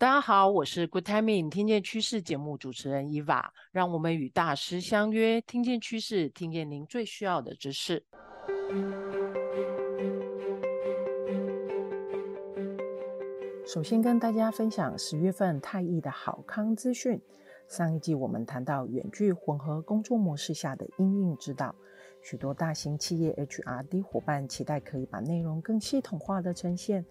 大家好，我是 Good Timing 听见趋势节目主持人 Eva，让我们与大师相约，听见趋势，听见您最需要的知识。首先跟大家分享十月份太易的好康资讯。上一季我们谈到远距混合工作模式下的应应之道，许多大型企业 HRD 伙伴期待可以把内容更系统化的呈现。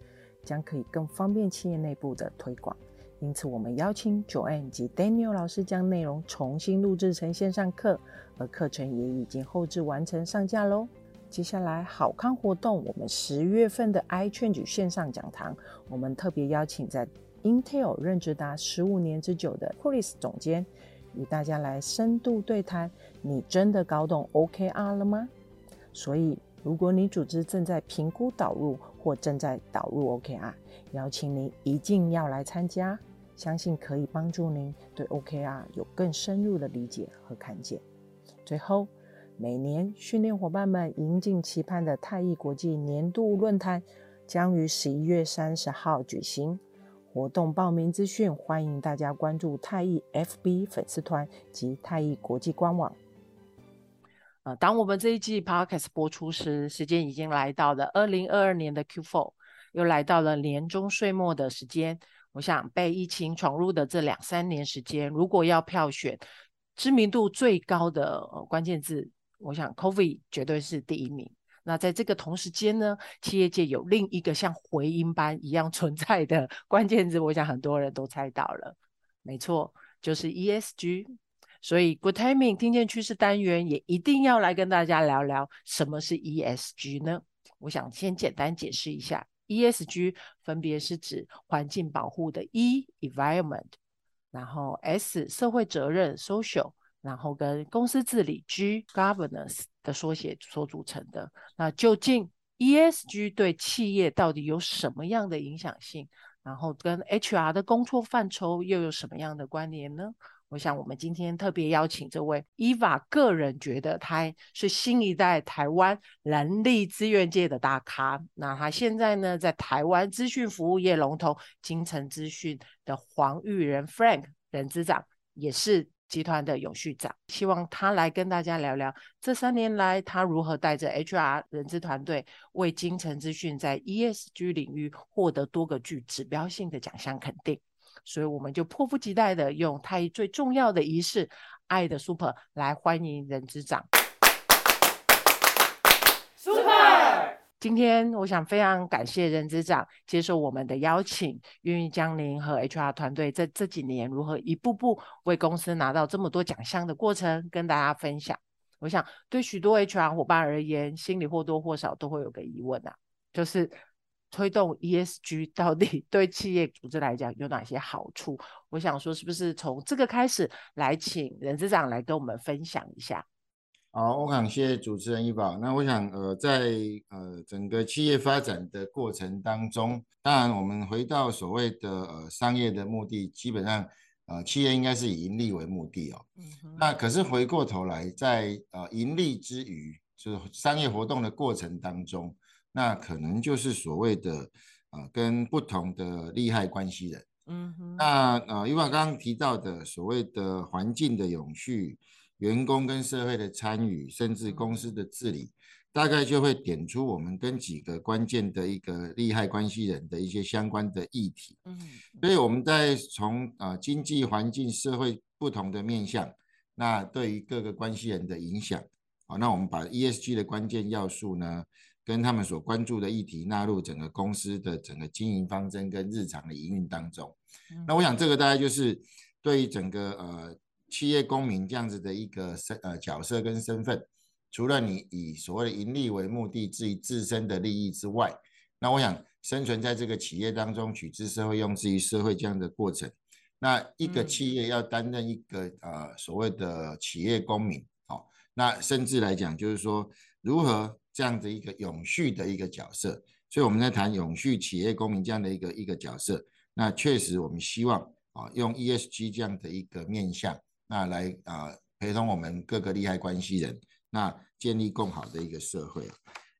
将可以更方便企业内部的推广，因此我们邀请 Joanne 及 Daniel 老师将内容重新录制成线上课，而课程也已经后置完成上架喽。接下来好康活动，我们十月份的 iChange 线上讲堂，我们特别邀请在 Intel 任职达十五年之久的 Chris 总监，与大家来深度对谈。你真的搞懂 OKR 了吗？所以。如果你组织正在评估导入或正在导入 OKR，邀请您一定要来参加，相信可以帮助您对 OKR 有更深入的理解和看见。最后，每年训练伙伴们引颈期盼的太毅国际年度论坛将于十一月三十号举行，活动报名资讯欢迎大家关注太毅 FB 粉丝团及太毅国际官网。呃，当我们这一季 Podcast 播出时，时间已经来到了二零二二年的 Q4，又来到了年终岁末的时间。我想被疫情闯入的这两三年时间，如果要票选知名度最高的、关键字，我想 COVID 绝对是第一名。那在这个同时间呢，企业界有另一个像回音般一样存在的关键字，我想很多人都猜到了，没错，就是 ESG。所以，Good Timing 听见趋势单元也一定要来跟大家聊聊什么是 ESG 呢？我想先简单解释一下，ESG 分别是指环境保护的 E（Environment），然后 S 社会责任 （Social），然后跟公司治理 G（Governance） 的缩写所组成的。那究竟 ESG 对企业到底有什么样的影响性？然后跟 HR 的工作范畴又有什么样的关联呢？我想，我们今天特别邀请这位伊娃个人觉得他是新一代台湾人力资源界的大咖。那他现在呢，在台湾资讯服务业龙头金城资讯的黄育仁 Frank 人资长，也是集团的永续长。希望他来跟大家聊聊这三年来他如何带着 HR 人资团队，为金城资讯在 ESG 领域获得多个具指标性的奖项肯定。所以我们就迫不及待的用太医最重要的仪式“爱的 Super” 来欢迎人之长。Super！今天我想非常感谢任之长接受我们的邀请，愿意将您和 HR 团队在这几年如何一步步为公司拿到这么多奖项的过程跟大家分享。我想对许多 HR 伙伴而言，心里或多或少都会有个疑问啊，就是。推动 ESG 到底 对企业组织来讲有哪些好处？我想说，是不是从这个开始来请任资长来跟我们分享一下？好，我感谢主持人 Eva。那我想，呃，在呃整个企业发展的过程当中，当然我们回到所谓的呃商业的目的，基本上呃企业应该是以盈利为目的哦。那可是回过头来，在呃盈利之余，就是商业活动的过程当中。那可能就是所谓的，呃，跟不同的利害关系人，嗯哼，那呃，因为刚刚提到的所谓的环境的永续、员工跟社会的参与，甚至公司的治理，大概就会点出我们跟几个关键的一个利害关系人的一些相关的议题，嗯，所以我们在从呃经济环境、社会不同的面向，那对于各个关系人的影响，好，那我们把 ESG 的关键要素呢，跟他们所关注的议题纳入整个公司的整个经营方针跟日常的营运当中。那我想这个大概就是对于整个呃企业公民这样子的一个身呃角色跟身份，除了你以所谓的盈利为目的，至于自身的利益之外，那我想生存在这个企业当中，取之社会，用之于社会这样的过程。那一个企业要担任一个呃所谓的企业公民，好，那甚至来讲就是说如何。这样的一个永续的一个角色，所以我们在谈永续企业公民这样的一个一个角色。那确实，我们希望啊，用 ESG 这样的一个面向，那来啊陪同我们各个利害关系人，那建立更好的一个社会。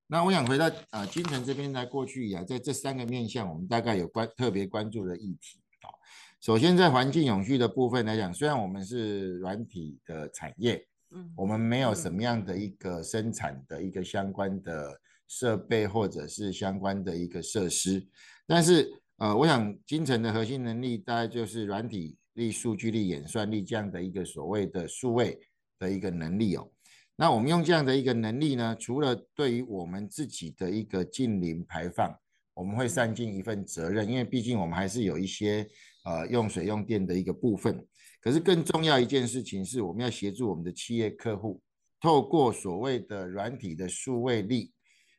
那我想回到啊，金城这边来过去以来，在这三个面向，我们大概有关特别关注的议题啊，首先在环境永续的部分来讲，虽然我们是软体的产业，嗯，我们没有什么样的一个生产的一个相关的设备或者是相关的一个设施，但是呃，我想精诚的核心能力大概就是软体力、数据力、演算力这样的一个所谓的数位的一个能力哦。那我们用这样的一个能力呢，除了对于我们自己的一个近零排放，我们会善尽一份责任，因为毕竟我们还是有一些呃用水用电的一个部分。可是更重要一件事情是，我们要协助我们的企业客户，透过所谓的软体的数位力，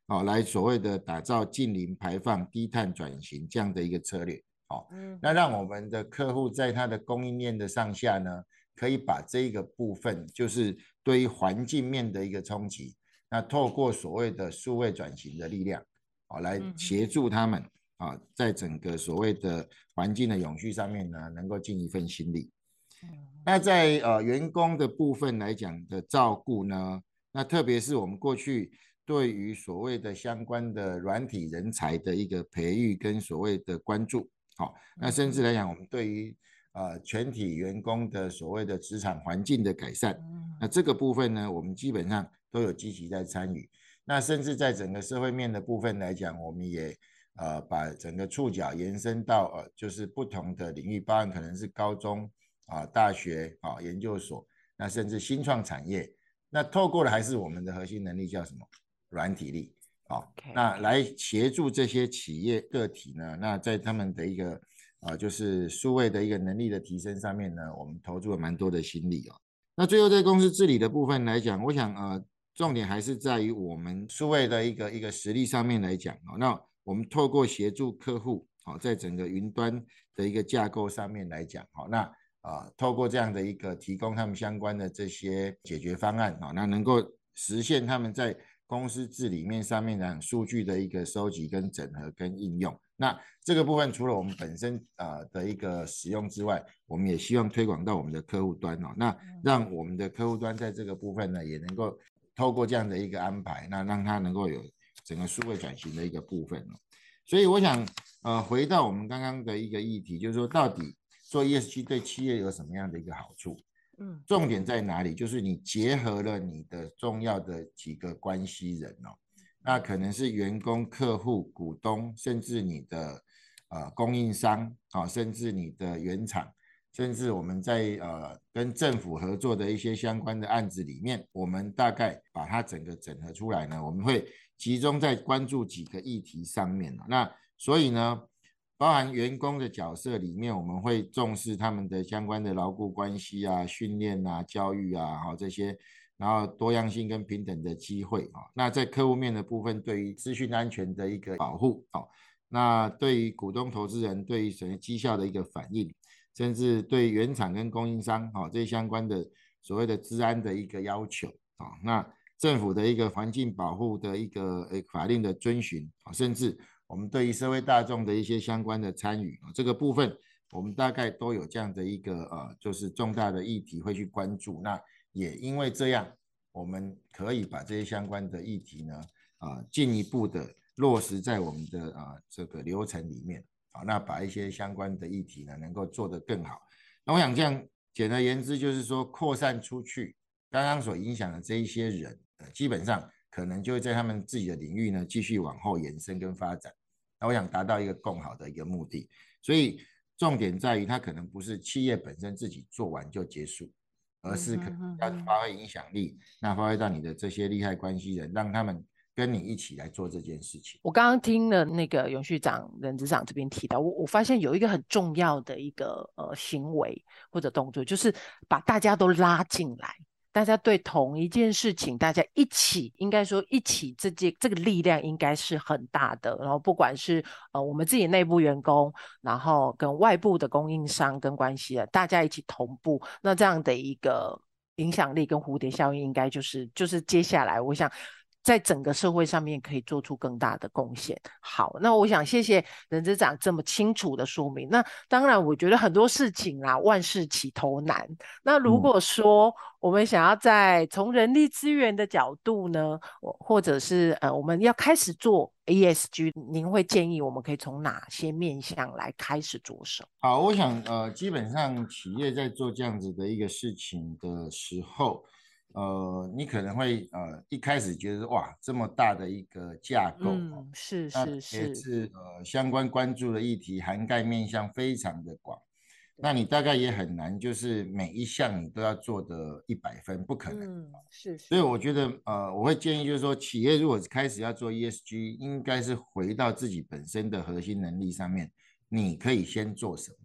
啊，来所谓的打造近零排放、低碳转型这样的一个策略。好，那让我们的客户在他的供应链的上下呢，可以把这一个部分，就是对于环境面的一个冲击，那透过所谓的数位转型的力量，哦，来协助他们啊，在整个所谓的环境的永续上面呢，能够尽一份心力。那在呃员工的部分来讲的照顾呢，那特别是我们过去对于所谓的相关的软体人才的一个培育跟所谓的关注，好，那甚至来讲，我们对于呃，全体员工的所谓的职场环境的改善，那这个部分呢，我们基本上都有积极在参与。那甚至在整个社会面的部分来讲，我们也呃把整个触角延伸到呃，就是不同的领域，包含可能是高中啊、呃、大学啊、呃、研究所，那甚至新创产业。那透过的还是我们的核心能力叫什么？软体力啊。Okay. 那来协助这些企业个体呢，那在他们的一个。啊，就是数位的一个能力的提升上面呢，我们投入了蛮多的心力哦。那最后在公司治理的部分来讲，我想呃，重点还是在于我们数位的一个一个实力上面来讲哦。那我们透过协助客户，好，在整个云端的一个架构上面来讲，好，那啊，透过这样的一个提供他们相关的这些解决方案啊，那能够实现他们在公司治理面上面的数据的一个收集跟整合跟应用。那这个部分除了我们本身啊的一个使用之外，我们也希望推广到我们的客户端哦。那让我们的客户端在这个部分呢，也能够透过这样的一个安排，那让它能够有整个数位转型的一个部分哦。所以我想，呃，回到我们刚刚的一个议题，就是说到底做 ESG 对企业有什么样的一个好处？嗯，重点在哪里？就是你结合了你的重要的几个关系人哦。那可能是员工、客户、股东，甚至你的呃供应商啊，甚至你的原厂，甚至我们在呃跟政府合作的一些相关的案子里面，我们大概把它整个整合出来呢，我们会集中在关注几个议题上面。那所以呢，包含员工的角色里面，我们会重视他们的相关的牢固关系啊、训练啊、教育啊，好这些。然后多样性跟平等的机会啊，那在客户面的部分，对于资讯安全的一个保护，好，那对于股东投资人对于整个绩效的一个反应，甚至对原厂跟供应商，好，这些相关的所谓的治安的一个要求，啊，那政府的一个环境保护的一个呃法令的遵循，啊，甚至我们对于社会大众的一些相关的参与，啊，这个部分我们大概都有这样的一个呃，就是重大的议题会去关注那。也因为这样，我们可以把这些相关的议题呢，啊，进一步的落实在我们的啊这个流程里面，啊，那把一些相关的议题呢，能够做得更好。那我想这样，简而言之就是说，扩散出去，刚刚所影响的这一些人，呃基本上可能就会在他们自己的领域呢，继续往后延伸跟发展。那我想达到一个更好的一个目的，所以重点在于，它可能不是企业本身自己做完就结束。而是可能要发挥影响力，那发挥到你的这些利害关系人，让他们跟你一起来做这件事情。我刚刚听了那个永续长、人资长这边提到，我我发现有一个很重要的一个呃行为或者动作，就是把大家都拉进来。大家对同一件事情，大家一起，应该说一起，这件这个力量应该是很大的。然后不管是呃我们自己内部员工，然后跟外部的供应商跟关系的，大家一起同步，那这样的一个影响力跟蝴蝶效应，应该就是就是接下来我想在整个社会上面可以做出更大的贡献。好，那我想谢谢任资长这么清楚的说明。那当然，我觉得很多事情啊，万事起头难。那如果说我们想要在从人力资源的角度呢，或者是呃，我们要开始做 ESG，您会建议我们可以从哪些面向来开始着手？好，我想呃，基本上企业在做这样子的一个事情的时候。呃，你可能会呃一开始觉得哇，这么大的一个架构，嗯，是是是，也是。呃相关关注的议题涵盖面向非常的广，那你大概也很难就是每一项你都要做的一百分，不可能，嗯，是是，所以我觉得呃我会建议就是说，企业如果开始要做 ESG，应该是回到自己本身的核心能力上面，你可以先做什么？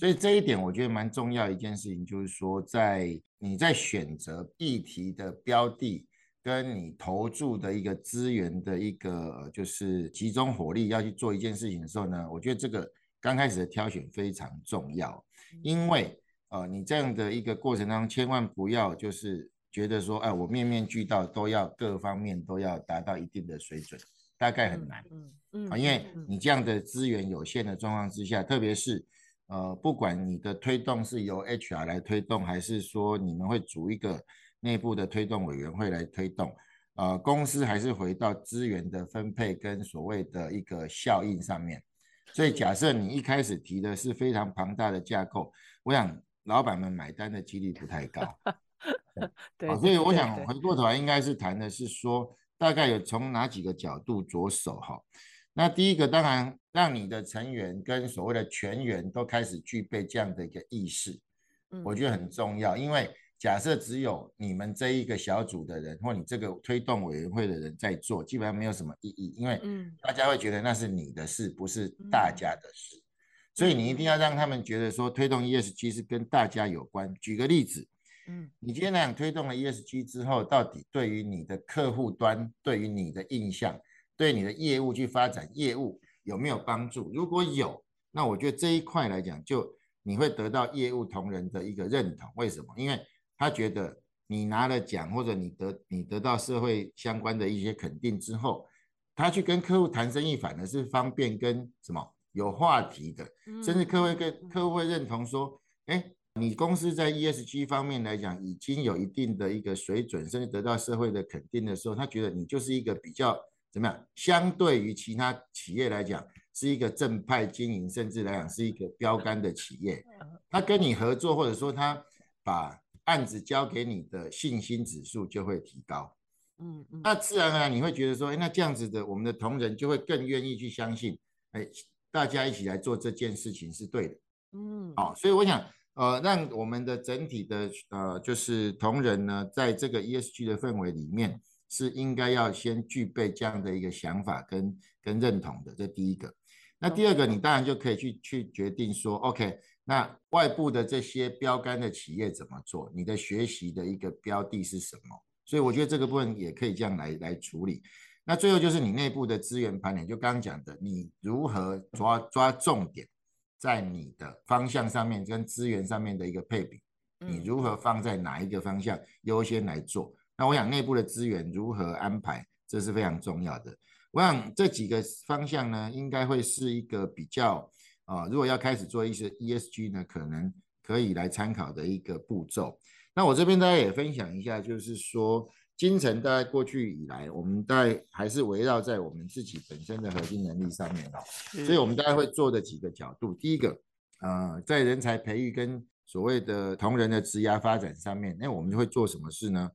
所以这一点我觉得蛮重要一件事情，就是说在你在选择议题的标的，跟你投注的一个资源的一个就是集中火力要去做一件事情的时候呢，我觉得这个刚开始的挑选非常重要，因为呃你这样的一个过程当中，千万不要就是觉得说，哎，我面面俱到都要各方面都要达到一定的水准，大概很难，嗯嗯，啊，因为你这样的资源有限的状况之下，特别是。呃，不管你的推动是由 HR 来推动，还是说你们会组一个内部的推动委员会来推动，呃，公司还是回到资源的分配跟所谓的一个效应上面。所以假设你一开始提的是非常庞大的架构，我想老板们买单的几率不太高。对，所以我想回过头来应该是谈的是说，大概有从哪几个角度着手哈。那第一个当然让你的成员跟所谓的全员都开始具备这样的一个意识，我觉得很重要。因为假设只有你们这一个小组的人或你这个推动委员会的人在做，基本上没有什么意义，因为大家会觉得那是你的事，不是大家的事。所以你一定要让他们觉得说推动 ESG 是跟大家有关。举个例子，你今天来讲推动了 ESG 之后，到底对于你的客户端，对于你的印象，对你的业务去发展业务有没有帮助？如果有，那我觉得这一块来讲，就你会得到业务同仁的一个认同。为什么？因为他觉得你拿了奖，或者你得你得到社会相关的一些肯定之后，他去跟客户谈生意，反而是方便跟什么有话题的，甚至客户跟客户会认同说，哎，你公司在 ESG 方面来讲已经有一定的一个水准，甚至得到社会的肯定的时候，他觉得你就是一个比较。怎么样？相对于其他企业来讲，是一个正派经营，甚至来讲是一个标杆的企业。他跟你合作，或者说他把案子交给你的信心指数就会提高。嗯嗯，那自然而然你会觉得说，哎，那这样子的，我们的同仁就会更愿意去相信，哎，大家一起来做这件事情是对的。嗯，好，所以我想，呃，让我们的整体的呃，就是同仁呢，在这个 ESG 的氛围里面。是应该要先具备这样的一个想法跟跟认同的，这第一个。那第二个，你当然就可以去去决定说，OK，那外部的这些标杆的企业怎么做？你的学习的一个标的是什么？所以我觉得这个部分也可以这样来来处理。那最后就是你内部的资源盘点，就刚刚讲的，你如何抓抓重点，在你的方向上面跟资源上面的一个配比，你如何放在哪一个方向优先来做？那我想内部的资源如何安排，这是非常重要的。我想这几个方向呢，应该会是一个比较啊、呃，如果要开始做一些 ESG 呢，可能可以来参考的一个步骤。那我这边大家也分享一下，就是说，金城大概过去以来，我们大概还是围绕在我们自己本身的核心能力上面哦，所以我们大概会做的几个角度。第一个，呃，在人才培育跟所谓的同仁的职涯发展上面，那我们会做什么事呢？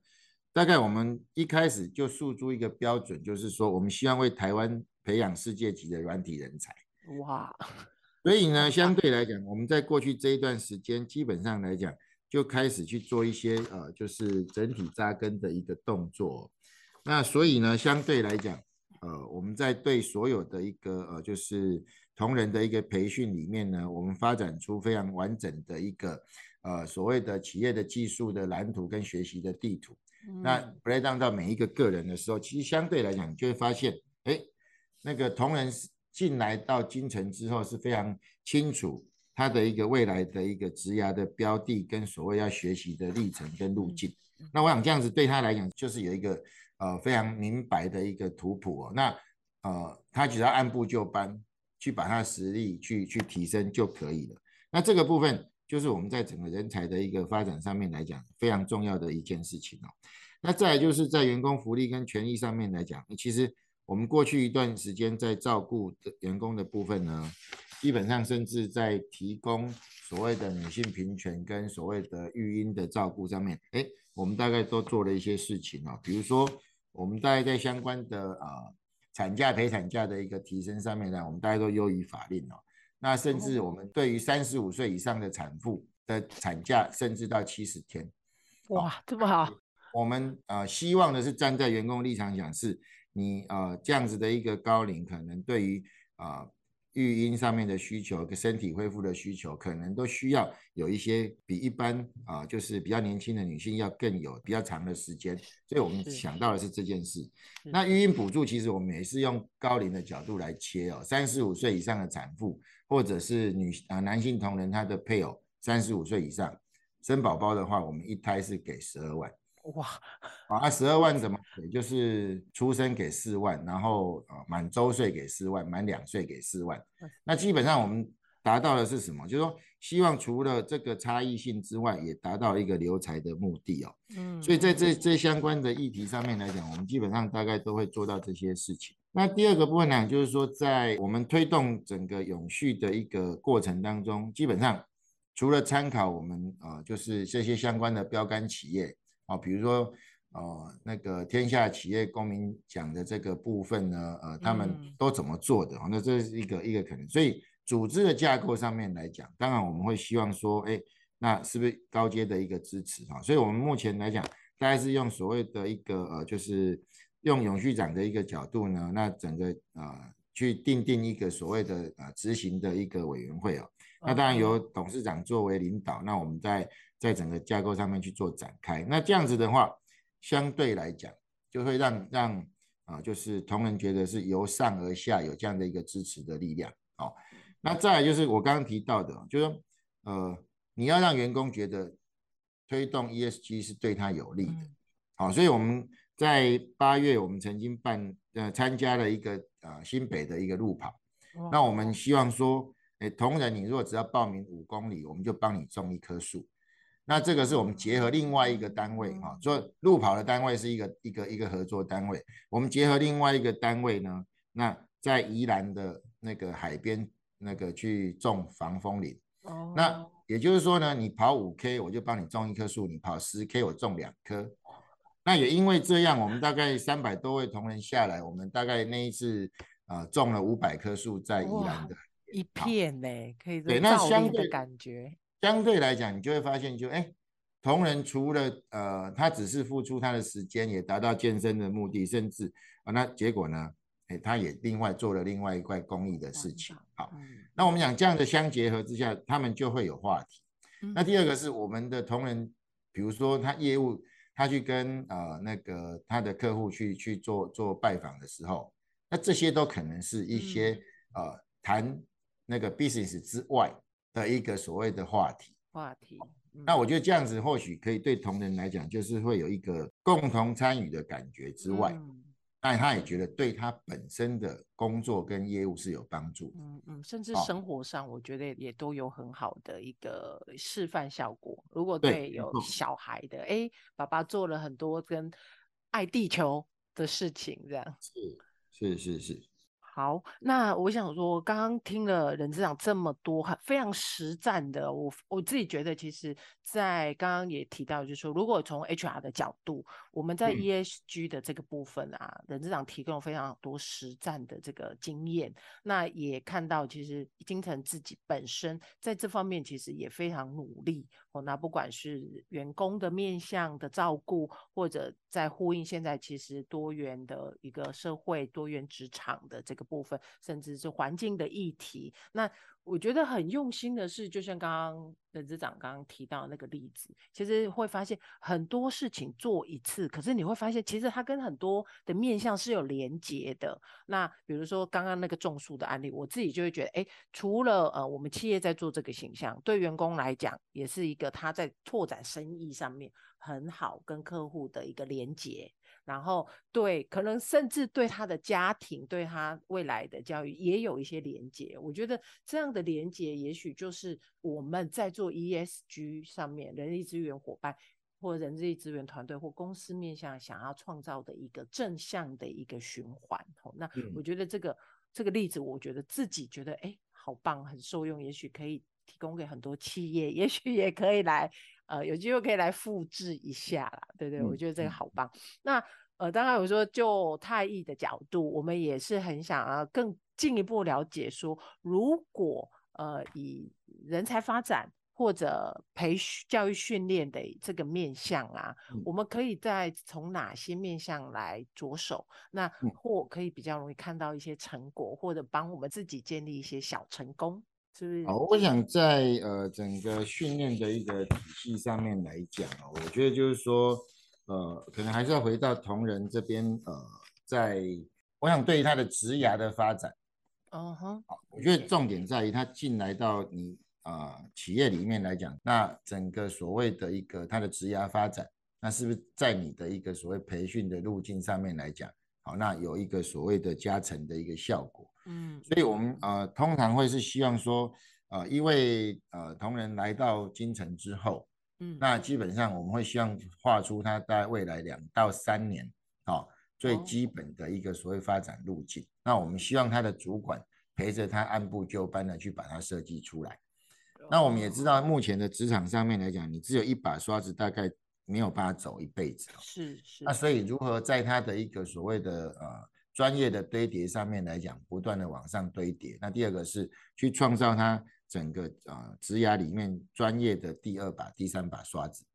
大概我们一开始就诉诸一个标准，就是说我们希望为台湾培养世界级的软体人才。哇！所以呢，相对来讲，我们在过去这一段时间，基本上来讲就开始去做一些呃，就是整体扎根的一个动作。那所以呢，相对来讲，呃，我们在对所有的一个呃，就是同仁的一个培训里面呢，我们发展出非常完整的一个呃，所谓的企业的技术的蓝图跟学习的地图。那 break down 到每一个个人的时候，其实相对来讲，你就会发现，哎，那个同仁进来到京城之后是非常清楚他的一个未来的一个职涯的标的跟所谓要学习的历程跟路径。那我想这样子对他来讲，就是有一个呃非常明白的一个图谱哦，那呃他只要按部就班去把他的实力去去提升就可以了。那这个部分就是我们在整个人才的一个发展上面来讲非常重要的一件事情哦。那再来就是在员工福利跟权益上面来讲，其实我们过去一段时间在照顾的员工的部分呢，基本上甚至在提供所谓的女性平权跟所谓的育婴的照顾上面，哎，我们大概都做了一些事情啊，比如说我们大概在相关的啊产假陪产假的一个提升上面呢，我们大概都优于法令哦。那甚至我们对于三十五岁以上的产妇的产假，甚至到七十天，哇，这么好。我们呃希望的是站在员工立场想，是你呃这样子的一个高龄，可能对于啊、呃、育婴上面的需求、跟身体恢复的需求，可能都需要有一些比一般啊、呃、就是比较年轻的女性要更有比较长的时间，所以我们想到的是这件事。那育婴补助其实我们也是用高龄的角度来切哦，三十五岁以上的产妇或者是女啊、呃、男性同仁他的配偶三十五岁以上生宝宝的话，我们一胎是给十二万。哇，啊，十二万怎么给？就是出生给四万，然后啊满周岁给四万，满两岁给四万。那基本上我们达到的是什么？就是说希望除了这个差异性之外，也达到一个留才的目的哦。嗯，所以在这这相关的议题上面来讲，我们基本上大概都会做到这些事情。那第二个部分呢，就是说在我们推动整个永续的一个过程当中，基本上除了参考我们啊，就是这些相关的标杆企业。啊，比如说，呃，那个天下企业公民奖的这个部分呢，呃，他们都怎么做的？那这是一个一个可能。所以组织的架构上面来讲，当然我们会希望说，哎，那是不是高阶的一个支持啊？所以我们目前来讲，大概是用所谓的一个呃，就是用永续长的一个角度呢，那整个呃去定定一个所谓的呃执行的一个委员会哦。那当然由董事长作为领导，那我们在。在整个架构上面去做展开，那这样子的话，相对来讲就会让让啊、呃，就是同仁觉得是由上而下有这样的一个支持的力量。好、哦，那再来就是我刚刚提到的，就是说呃，你要让员工觉得推动 ESG 是对他有利的。好、哦，所以我们在八月我们曾经办呃参加了一个呃新北的一个路跑，那我们希望说，哎，同仁你如果只要报名五公里，我们就帮你种一棵树。那这个是我们结合另外一个单位啊，所以路跑的单位是一个一个一个合作单位，我们结合另外一个单位呢，那在宜兰的那个海边那个去种防风林。哦。那也就是说呢，你跑五 K 我就帮你种一棵树，你跑十 K 我种两棵。那也因为这样，我们大概三百多位同仁下来，我们大概那一次啊、呃、种了五百棵树在宜兰的一片呢，可以对，那相对的感觉。相对来讲，你就会发现就，就哎，同仁除了呃，他只是付出他的时间，也达到健身的目的，甚至啊，那结果呢，哎，他也另外做了另外一块公益的事情。好，那我们讲这样的相结合之下，他们就会有话题。那第二个是我们的同仁，比如说他业务，他去跟呃那个他的客户去去做做拜访的时候，那这些都可能是一些呃谈那个 business 之外。的一个所谓的话题，话题，嗯、那我觉得这样子或许可以对同仁来讲，就是会有一个共同参与的感觉之外，嗯、但他也觉得对他本身的工作跟业务是有帮助，嗯嗯，甚至生活上，我觉得也都有很好的一个示范效果。如果对有小孩的，哎，爸爸做了很多跟爱地球的事情，这样。是是是是。好，那我想说，刚刚听了人资长这么多，很非常实战的，我我自己觉得，其实，在刚刚也提到，就是说，如果从 HR 的角度，我们在 ESG 的这个部分啊，人资长提供了非常多实战的这个经验，那也看到，其实金城自己本身在这方面其实也非常努力。那不管是员工的面向的照顾，或者在呼应现在其实多元的一个社会、多元职场的这个部分，甚至是环境的议题，那。我觉得很用心的是，就像刚刚人资长刚刚提到那个例子，其实会发现很多事情做一次，可是你会发现其实它跟很多的面向是有连结的。那比如说刚刚那个种树的案例，我自己就会觉得，哎，除了呃我们企业在做这个形象，对员工来讲也是一个他在拓展生意上面很好跟客户的一个连结。然后对，可能甚至对他的家庭、对他未来的教育也有一些连接。我觉得这样的连接，也许就是我们在做 ESG 上面人力资源伙伴或人力资源团队或公司面向想要创造的一个正向的一个循环。那我觉得这个、嗯、这个例子，我觉得自己觉得哎，好棒，很受用，也许可以。提供给很多企业，也许也可以来，呃，有机会可以来复制一下啦，对对，我觉得这个好棒。嗯、那呃，当然我说就太毅的角度，我们也是很想要更进一步了解说，如果呃以人才发展或者培训教育训练的这个面向啊，嗯、我们可以再从哪些面向来着手？那或可以比较容易看到一些成果，或者帮我们自己建立一些小成功。好，我想在呃整个训练的一个体系上面来讲啊，我觉得就是说，呃，可能还是要回到同仁这边，呃，在我想对于他的职涯的发展，嗯哼，好，我觉得重点在于他进来到你啊、呃、企业里面来讲，那整个所谓的一个他的职涯发展，那是不是在你的一个所谓培训的路径上面来讲，好，那有一个所谓的加成的一个效果。嗯，所以我们呃通常会是希望说，呃，一位呃同仁来到京城之后，嗯，那基本上我们会希望画出他在未来两到三年，哦，最基本的一个所谓发展路径。哦、那我们希望他的主管陪着他按部就班的去把它设计出来。哦、那我们也知道，目前的职场上面来讲，你只有一把刷子，大概没有办法走一辈子。是是。那所以如何在他的一个所谓的呃。专业的堆叠上面来讲，不断的往上堆叠。那第二个是去创造他整个啊职涯里面专业的第二把、第三把刷子。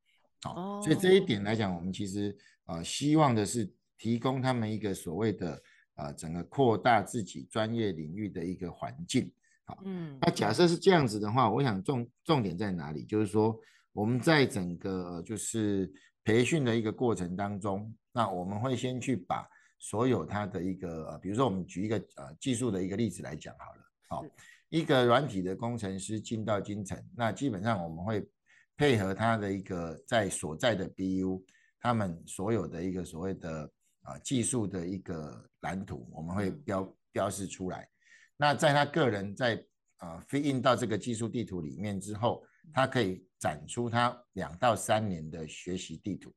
好、哦，所以这一点来讲，我们其实呃希望的是提供他们一个所谓的呃整个扩大自己专业领域的一个环境。好，嗯，那假设是这样子的话，我想重重点在哪里？就是说我们在整个就是培训的一个过程当中，那我们会先去把所有它的一个呃，比如说我们举一个呃技术的一个例子来讲好了，好，一个软体的工程师进到京城，那基本上我们会配合他的一个在所在的 BU，他们所有的一个所谓的啊技术的一个蓝图，我们会标标示出来。那在他个人在呃 fit in 到这个技术地图里面之后，他可以展出他两到三年的学习地图。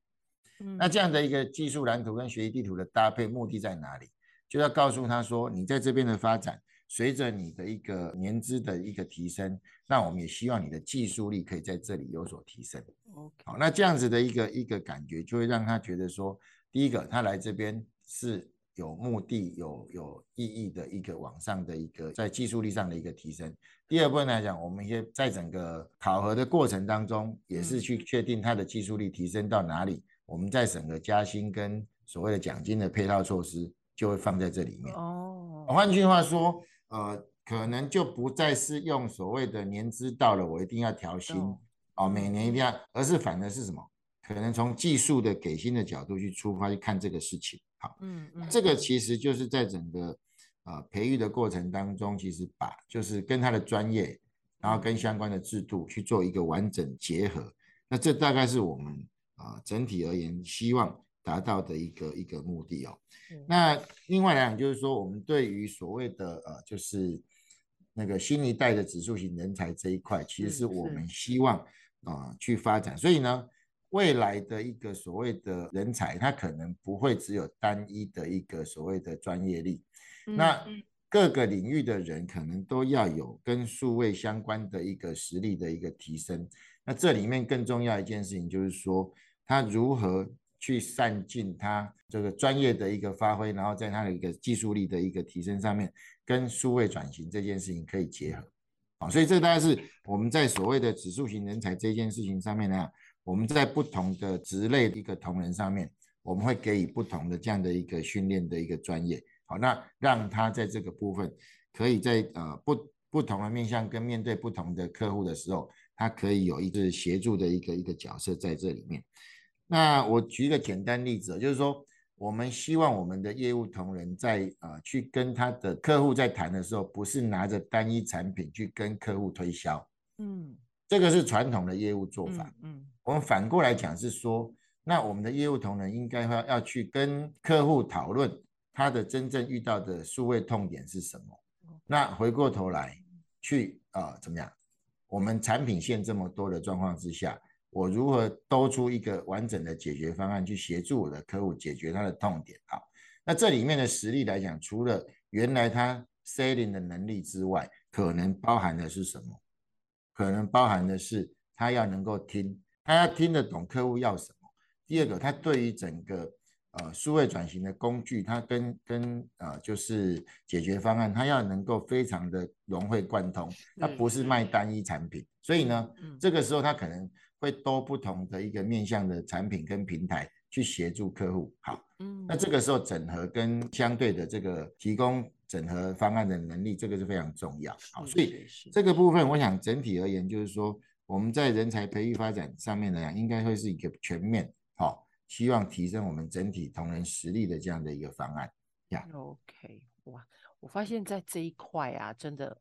那这样的一个技术蓝图跟学习地图的搭配，目的在哪里？就要告诉他说，你在这边的发展，随着你的一个年资的一个提升，那我们也希望你的技术力可以在这里有所提升。OK，好，那这样子的一个一个感觉，就会让他觉得说，第一个，他来这边是有目的、有有意义的一个往上的一个在技术力上的一个提升。第二部分来讲，我们也在整个考核的过程当中，也是去确定他的技术力提升到哪里。我们在整个加薪跟所谓的奖金的配套措施，就会放在这里面。哦，换句话说，呃，可能就不再是用所谓的年资到了，我一定要调薪哦，每年一定要，而是反而是什么？可能从技术的给薪的角度去出发去看这个事情。好，嗯嗯，这个其实就是在整个呃培育的过程当中，其实把就是跟他的专业，然后跟相关的制度去做一个完整结合。那这大概是我们。啊，整体而言，希望达到的一个一个目的哦。嗯、那另外来讲，就是说，我们对于所谓的呃，就是那个新一代的指数型人才这一块，其实是我们希望啊、呃、去发展。所以呢，未来的一个所谓的人才，他可能不会只有单一的一个所谓的专业力。嗯、那各个领域的人可能都要有跟数位相关的一个实力的一个提升。那这里面更重要一件事情就是说，他如何去善尽他这个专业的一个发挥，然后在他的一个技术力的一个提升上面，跟数位转型这件事情可以结合。好，所以这大概是我们在所谓的指数型人才这件事情上面呢，我们在不同的职类的一个同仁上面，我们会给予不同的这样的一个训练的一个专业。好，那让他在这个部分，可以在呃不不同的面向跟面对不同的客户的时候。他可以有一个协助的一个一个角色在这里面。那我举一个简单例子，就是说，我们希望我们的业务同仁在呃去跟他的客户在谈的时候，不是拿着单一产品去跟客户推销，嗯，这个是传统的业务做法，嗯，我们反过来讲是说，那我们的业务同仁应该要要去跟客户讨论他的真正遇到的数位痛点是什么。那回过头来去啊、呃，怎么样？我们产品线这么多的状况之下，我如何兜出一个完整的解决方案去协助我的客户解决他的痛点？啊，那这里面的实力来讲，除了原来他 selling 的能力之外，可能包含的是什么？可能包含的是他要能够听，他要听得懂客户要什么。第二个，他对于整个呃数位转型的工具，它跟跟呃就是解决方案，它要能够非常的融会贯通，它不是卖单一产品。所以呢，这个时候它可能会多不同的一个面向的产品跟平台去协助客户。好，那这个时候整合跟相对的这个提供。整合方案的能力，这个是非常重要。好，所以这个部分，我想整体而言，就是说我们在人才培育发展上面来讲，应该会是一个全面，好，希望提升我们整体同仁实力的这样的一个方案。呀，OK，哇，我发现在这一块啊，真的，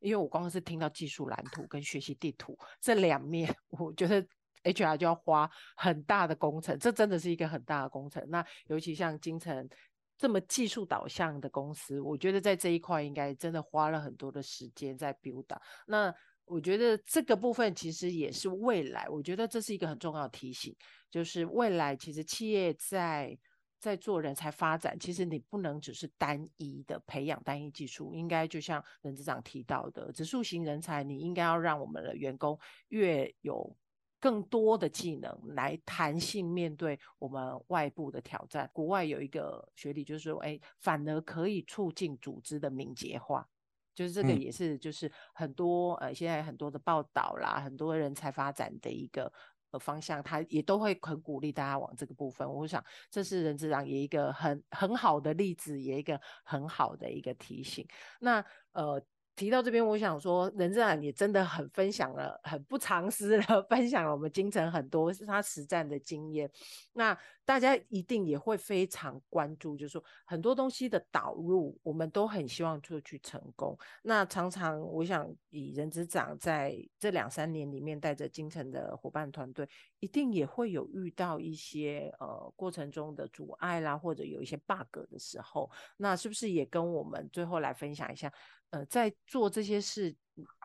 因为我刚刚是听到技术蓝图跟学习地图这两面，我觉得 HR 就要花很大的工程，这真的是一个很大的工程。那尤其像金城。这么技术导向的公司，我觉得在这一块应该真的花了很多的时间在 build。那我觉得这个部分其实也是未来，我觉得这是一个很重要的提醒，就是未来其实企业在在做人才发展，其实你不能只是单一的培养单一技术，应该就像任执长提到的，指数型人才，你应该要让我们的员工越有。更多的技能来弹性面对我们外部的挑战。国外有一个学理，就是说，哎，反而可以促进组织的敏捷化。就是这个也是，就是很多、嗯、呃，现在很多的报道啦，很多人才发展的一个方向，他也都会很鼓励大家往这个部分。我想，这是任志长也一个很很好的例子，也一个很好的一个提醒。那呃。提到这边，我想说，任执长也真的很分享了，很不藏私的 分享了我们精诚很多是他实战的经验。那大家一定也会非常关注，就是说很多东西的导入，我们都很希望做去成功。那常常我想，以任之长在这两三年里面带着精诚的伙伴团队，一定也会有遇到一些呃过程中的阻碍啦，或者有一些 bug 的时候，那是不是也跟我们最后来分享一下？呃，在做这些事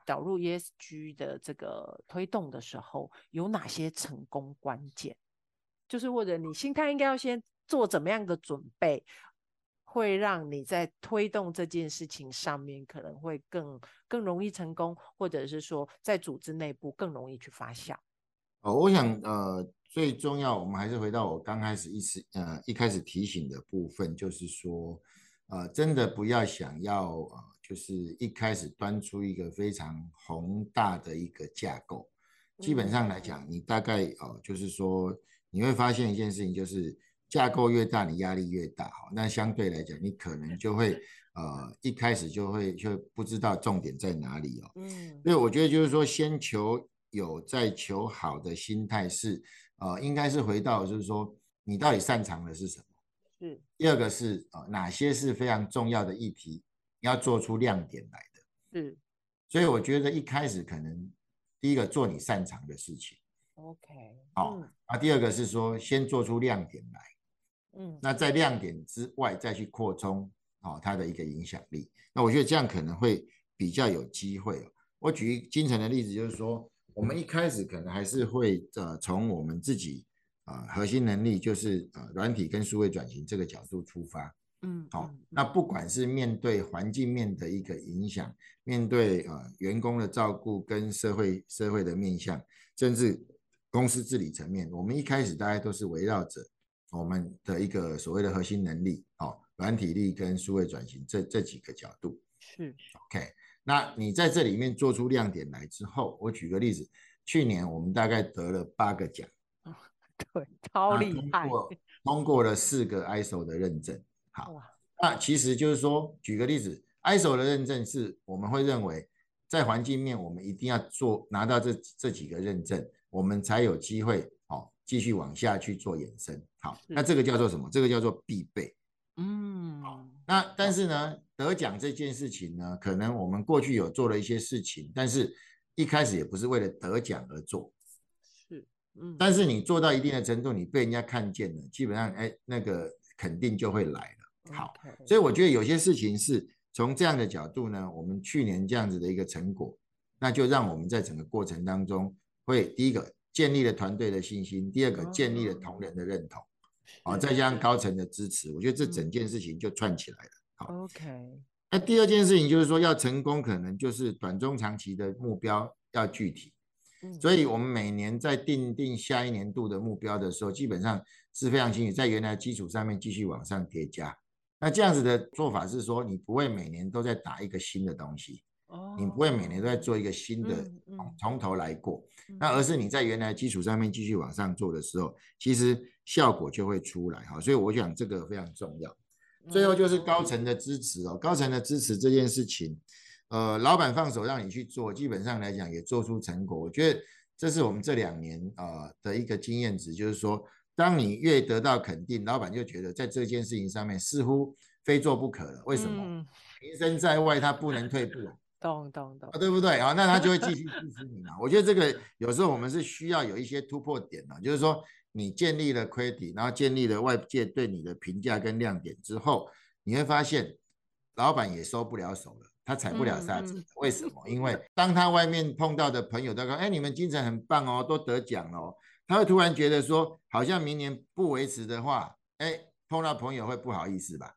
导入 ESG 的这个推动的时候，有哪些成功关键？就是或者你心态应该要先做怎么样的准备，会让你在推动这件事情上面可能会更更容易成功，或者是说在组织内部更容易去发酵。哦，我想呃，最重要，我们还是回到我刚开始一时呃一开始提醒的部分，就是说呃，真的不要想要呃。就是一开始端出一个非常宏大的一个架构，基本上来讲，你大概哦，就是说你会发现一件事情，就是架构越大，你压力越大。好，那相对来讲，你可能就会呃一开始就会就不知道重点在哪里哦。嗯，所以我觉得就是说，先求有再求好的心态是呃，应该是回到就是说，你到底擅长的是什么？是。第二个是啊，哪些是非常重要的议题？要做出亮点来的，嗯，所以我觉得一开始可能第一个做你擅长的事情，OK，好，嗯，啊，第二个是说先做出亮点来，嗯，那在亮点之外再去扩充，哦，它的一个影响力，那我觉得这样可能会比较有机会哦。我举精诚的例子，就是说我们一开始可能还是会呃从我们自己啊，呃，核心能力，就是呃软体跟数位转型这个角度出发。嗯，好、哦，那不管是面对环境面的一个影响，面对呃员工的照顾跟社会社会的面向，甚至公司治理层面，我们一开始大家都是围绕着我们的一个所谓的核心能力，哦，软体力跟数位转型这这几个角度。是，OK，那你在这里面做出亮点来之后，我举个例子，去年我们大概得了八个奖，哦，对，超厉害，通过，通过了四个 ISO 的认证。好，那其实就是说，举个例子，ISO 的认证是我们会认为，在环境面我们一定要做拿到这这几个认证，我们才有机会哦继续往下去做延伸。好，那这个叫做什么？这个叫做必备。嗯，好，那但是呢，得奖这件事情呢，可能我们过去有做了一些事情，但是一开始也不是为了得奖而做。是，嗯，但是你做到一定的程度，你被人家看见了，基本上哎，那个肯定就会来了。好所以我觉得有些事情是从这样的角度呢，我们去年这样子的一个成果，那就让我们在整个过程当中会第一个建立了团队的信心，第二个建立了同仁的认同，啊、哦，再加上高层的支持，我觉得这整件事情就串起来了。好，OK。那第二件事情就是说要成功，可能就是短中长期的目标要具体。所以，我们每年在定定下一年度的目标的时候，基本上是非常清楚，在原来基础上面继续往上叠加。那这样子的做法是说，你不会每年都在打一个新的东西，你不会每年都在做一个新的从头来过，那而是你在原来基础上面继续往上做的时候，其实效果就会出来哈。所以我想这个非常重要。最后就是高层的支持哦，高层的支持这件事情。呃，老板放手让你去做，基本上来讲也做出成果。我觉得这是我们这两年啊、呃、的一个经验值，就是说，当你越得到肯定，老板就觉得在这件事情上面似乎非做不可了。为什么？嗯、名声在外，他不能退步。懂懂懂，对不对？啊，那他就会继续支持你嘛。我觉得这个有时候我们是需要有一些突破点的，就是说你建立了 credit，然后建立了外界对你的评价跟亮点之后，你会发现老板也收不了手了。他踩不了刹车，嗯、为什么？因为当他外面碰到的朋友都说：“哎，你们精神很棒哦，都得奖了哦。”他会突然觉得说，好像明年不维持的话，哎，碰到朋友会不好意思吧？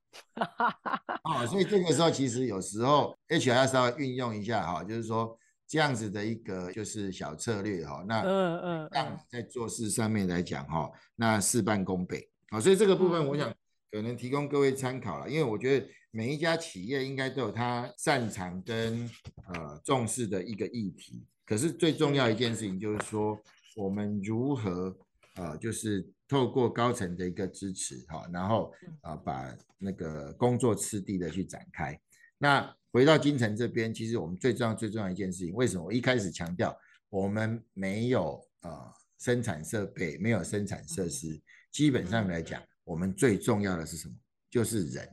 哦，所以这个时候其实有时候 HR 要稍微运用一下哈、哦，就是说这样子的一个就是小策略哈、哦，那嗯嗯，让你在做事上面来讲哈、哦，那事半功倍啊、哦。所以这个部分我想可能提供各位参考了，因为我觉得。每一家企业应该都有他擅长跟呃重视的一个议题，可是最重要一件事情就是说，我们如何呃就是透过高层的一个支持哈，然后啊、呃、把那个工作次第的去展开。那回到京城这边，其实我们最重要最重要一件事情，为什么我一开始强调我们没有呃生产设备，没有生产设施，基本上来讲，我们最重要的是什么？就是人。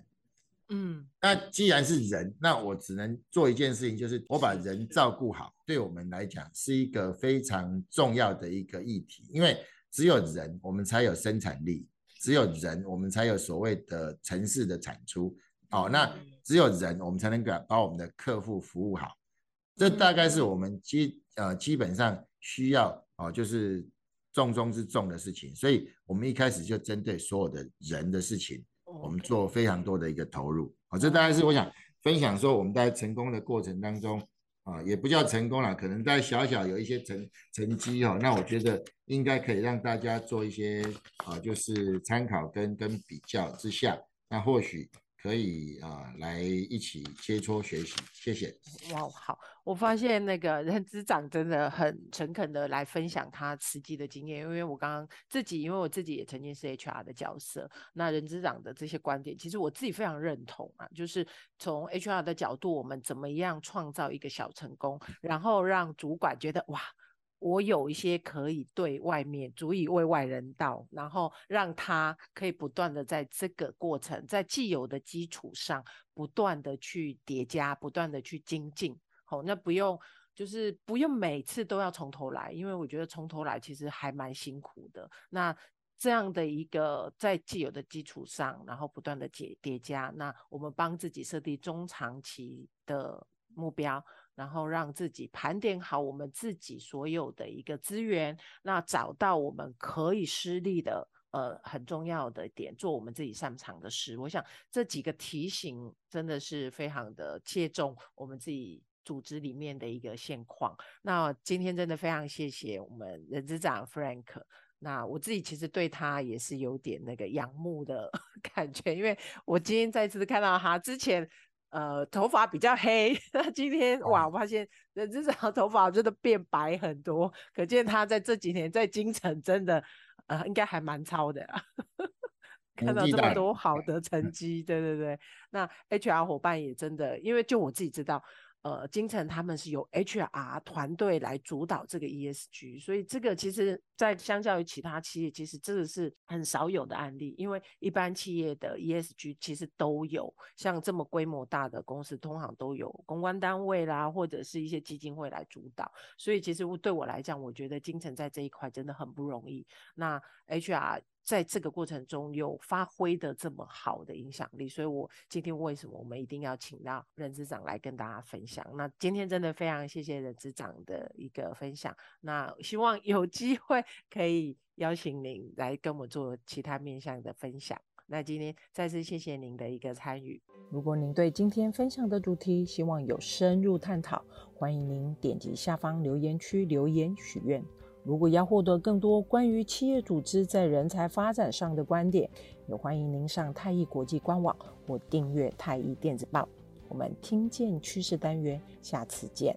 嗯，那既然是人，那我只能做一件事情，就是我把人照顾好，对我们来讲是一个非常重要的一个议题。因为只有人，我们才有生产力；只有人，我们才有所谓的城市的产出。哦，那只有人，我们才能够把我们的客户服务好。这大概是我们基呃基本上需要哦，就是重中之重的事情。所以我们一开始就针对所有的人的事情。我们做非常多的一个投入，好，这大概是我想分享说我们在成功的过程当中啊，也不叫成功了，可能在小小有一些成成绩哈，那我觉得应该可以让大家做一些啊，就是参考跟跟比较之下，那或许。可以啊、来一起切磋学习，谢谢。哇，好，我发现那个人资长真的很诚恳的来分享他实际的经验，因为我刚刚自己，因为我自己也曾经是 HR 的角色，那人资长的这些观点，其实我自己非常认同啊，就是从 HR 的角度，我们怎么样创造一个小成功，然后让主管觉得哇。我有一些可以对外面足以为外人道，然后让他可以不断的在这个过程，在既有的基础上不断的去叠加，不断的去精进。好，那不用就是不用每次都要从头来，因为我觉得从头来其实还蛮辛苦的。那这样的一个在既有的基础上，然后不断的叠叠加，那我们帮自己设定中长期的目标。然后让自己盘点好我们自己所有的一个资源，那找到我们可以施力的，呃，很重要的点，做我们自己擅长的事。我想这几个提醒真的是非常的切中我们自己组织里面的一个现况。那今天真的非常谢谢我们人资长 Frank。那我自己其实对他也是有点那个仰慕的 感觉，因为我今天再次看到他之前。呃，头发比较黑，那 今天哇，我发现人资长头发真的变白很多，可见他在这几年在京城真的呃，应该还蛮超的啊。看到这么多好的成 绩，对对对。那 HR 伙伴也真的，因为就我自己知道，呃，金城他们是由 HR 团队来主导这个 ESG，所以这个其实，在相较于其他企业，其实这个是很少有的案例。因为一般企业的 ESG 其实都有，像这么规模大的公司，通常都有公关单位啦，或者是一些基金会来主导。所以其实对我来讲，我觉得金城在这一块真的很不容易。那 HR。在这个过程中有发挥的这么好的影响力，所以我今天为什么我们一定要请到任执掌来跟大家分享？那今天真的非常谢谢任执掌的一个分享，那希望有机会 可以邀请您来跟我做其他面向的分享。那今天再次谢谢您的一个参与。如果您对今天分享的主题希望有深入探讨，欢迎您点击下方留言区留言许愿。如果要获得更多关于企业组织在人才发展上的观点，也欢迎您上太艺国际官网或订阅太艺电子报。我们听见趋势单元，下次见。